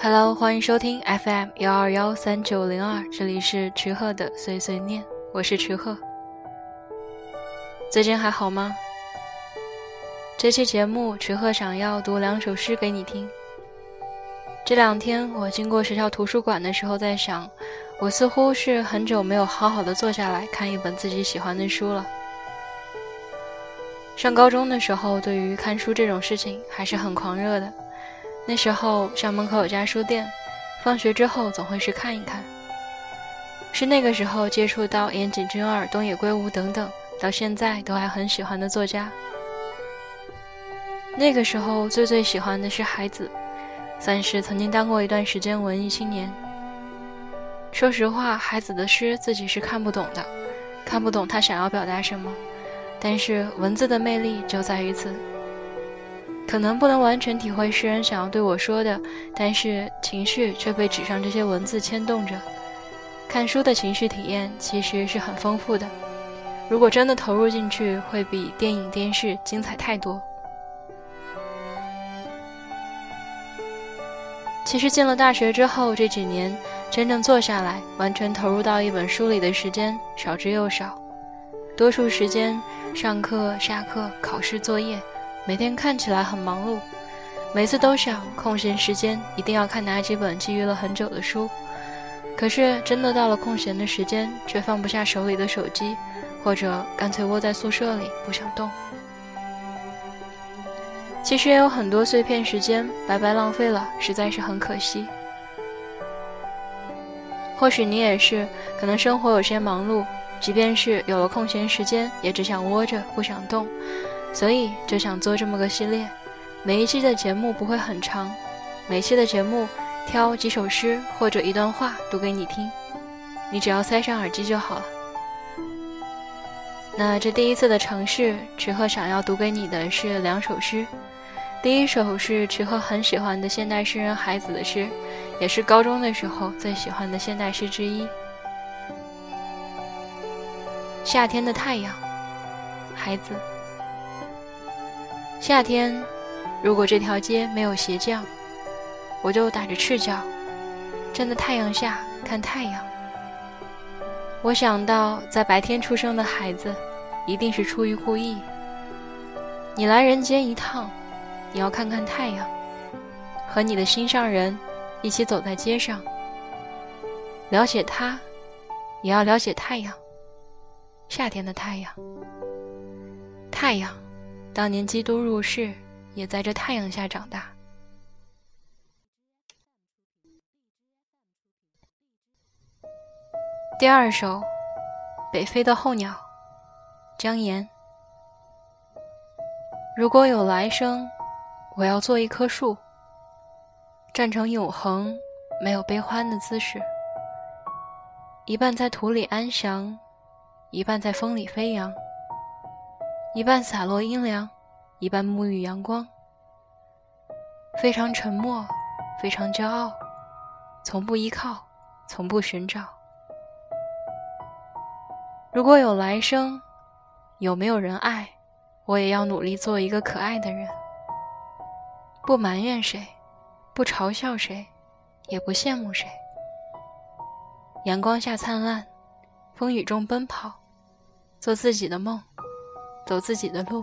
Hello，欢迎收听 FM 幺二幺三九零二，这里是池鹤的碎碎念，我是池鹤。最近还好吗？这期节目，池鹤想要读两首诗给你听。这两天我经过学校图书馆的时候，在想，我似乎是很久没有好好的坐下来看一本自己喜欢的书了。上高中的时候，对于看书这种事情还是很狂热的。那时候校门口有家书店，放学之后总会去看一看。是那个时候接触到岩井俊二、东野圭吾等等，到现在都还很喜欢的作家。那个时候最最喜欢的是海子，算是曾经当过一段时间文艺青年。说实话，海子的诗自己是看不懂的，看不懂他想要表达什么，但是文字的魅力就在于此。可能不能完全体会诗人想要对我说的，但是情绪却被纸上这些文字牵动着。看书的情绪体验其实是很丰富的，如果真的投入进去，会比电影、电视精彩太多。其实进了大学之后，这几年真正坐下来完全投入到一本书里的时间少之又少，多数时间上课、下课、考试、作业。每天看起来很忙碌，每次都想空闲时间一定要看哪几本觊觎了很久的书，可是真的到了空闲的时间，却放不下手里的手机，或者干脆窝在宿舍里不想动。其实也有很多碎片时间白白浪费了，实在是很可惜。或许你也是，可能生活有些忙碌，即便是有了空闲时间，也只想窝着不想动。所以就想做这么个系列，每一期的节目不会很长，每期的节目挑几首诗或者一段话读给你听，你只要塞上耳机就好了。那这第一次的尝试，池鹤想要读给你的是两首诗，第一首是池鹤很喜欢的现代诗人海子的诗，也是高中的时候最喜欢的现代诗之一。夏天的太阳，孩子。夏天，如果这条街没有鞋匠，我就打着赤脚，站在太阳下看太阳。我想到，在白天出生的孩子，一定是出于故意。你来人间一趟，你要看看太阳，和你的心上人一起走在街上，了解他，也要了解太阳。夏天的太阳，太阳。当年基督入世，也在这太阳下长大。第二首，《北飞的候鸟》，江岩。如果有来生，我要做一棵树，站成永恒，没有悲欢的姿势，一半在土里安详，一半在风里飞扬。一半洒落阴凉，一半沐浴阳光。非常沉默，非常骄傲，从不依靠，从不寻找。如果有来生，有没有人爱，我也要努力做一个可爱的人。不埋怨谁，不嘲笑谁，也不羡慕谁。阳光下灿烂，风雨中奔跑，做自己的梦。走自己的路。